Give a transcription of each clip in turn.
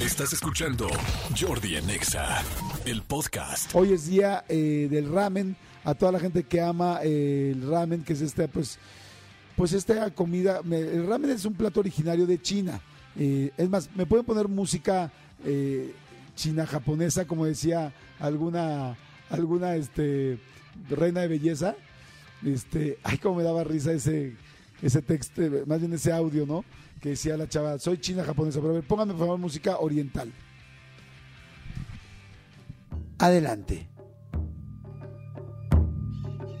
Estás escuchando Jordi Anexa, el podcast. Hoy es día eh, del ramen. A toda la gente que ama eh, el ramen, que es esta, pues, pues esta comida. el ramen es un plato originario de China. Eh, es más, me pueden poner música china japonesa, como decía alguna, alguna, este, reina de belleza. Este, ay, cómo me daba risa ese, ese texto, más bien ese audio, ¿no? Que decía la chava, soy china japonesa, pero a ver, pónganme por favor música oriental. Adelante.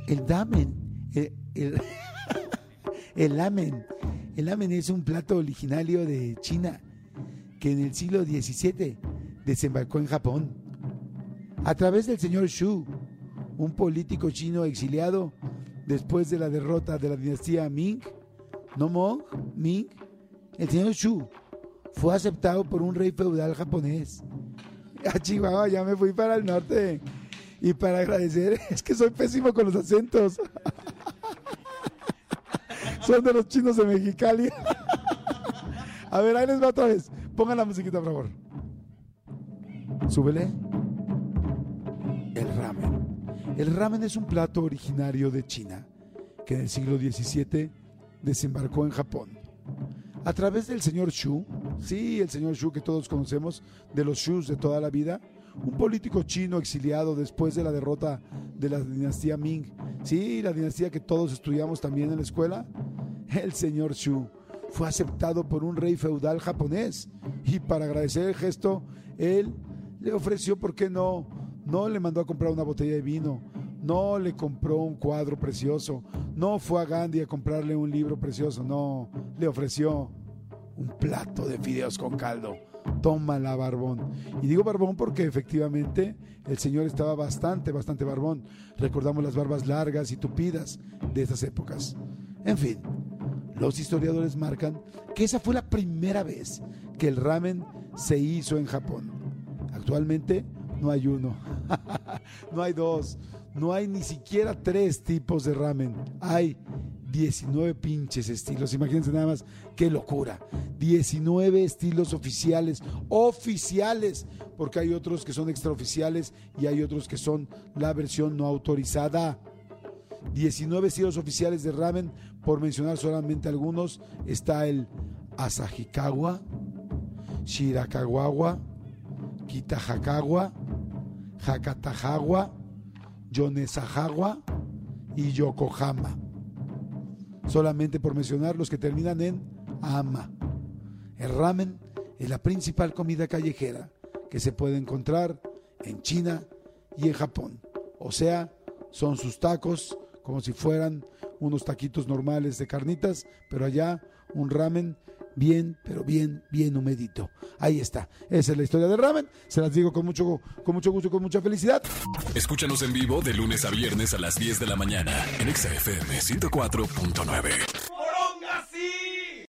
El damen, el, el, el lamen, el lamen es un plato originario de China que en el siglo XVII desembarcó en Japón. A través del señor Shu, un político chino exiliado después de la derrota de la dinastía Ming, no Mong, Ming, el señor Shu fue aceptado por un rey feudal japonés. A Chihuahua ya me fui para el norte. Y para agradecer, es que soy pésimo con los acentos. Son de los chinos de Mexicali. A ver, ahí les va otra vez. Pongan la musiquita, por favor. Súbele. El ramen. El ramen es un plato originario de China que en el siglo XVII desembarcó en Japón. A través del señor Shu, sí, el señor Shu que todos conocemos, de los Shus de toda la vida, un político chino exiliado después de la derrota de la dinastía Ming, sí, la dinastía que todos estudiamos también en la escuela, el señor Shu fue aceptado por un rey feudal japonés y para agradecer el gesto, él le ofreció, ¿por qué no? No le mandó a comprar una botella de vino, no le compró un cuadro precioso, no fue a Gandhi a comprarle un libro precioso, no, le ofreció un plato de fideos con caldo. Tómala, barbón. Y digo barbón porque efectivamente el señor estaba bastante, bastante barbón. Recordamos las barbas largas y tupidas de esas épocas. En fin, los historiadores marcan que esa fue la primera vez que el ramen se hizo en Japón. Actualmente no hay uno, no hay dos, no hay ni siquiera tres tipos de ramen. Hay 19 pinches estilos. Imagínense nada más, qué locura. 19 estilos oficiales, oficiales, porque hay otros que son extraoficiales y hay otros que son la versión no autorizada. 19 estilos oficiales de ramen, por mencionar solamente algunos, está el Asahikawa, Shirakagawa, Kitahakawa, Hakatahawa, Yonesahawa y Yokohama. Solamente por mencionar los que terminan en ama. El ramen es la principal comida callejera que se puede encontrar en China y en Japón. O sea, son sus tacos como si fueran unos taquitos normales de carnitas, pero allá un ramen bien, pero bien, bien humedito. Ahí está. Esa es la historia del ramen. Se las digo con mucho, con mucho gusto y con mucha felicidad. Escúchanos en vivo de lunes a viernes a las 10 de la mañana en Exa FM 104.9.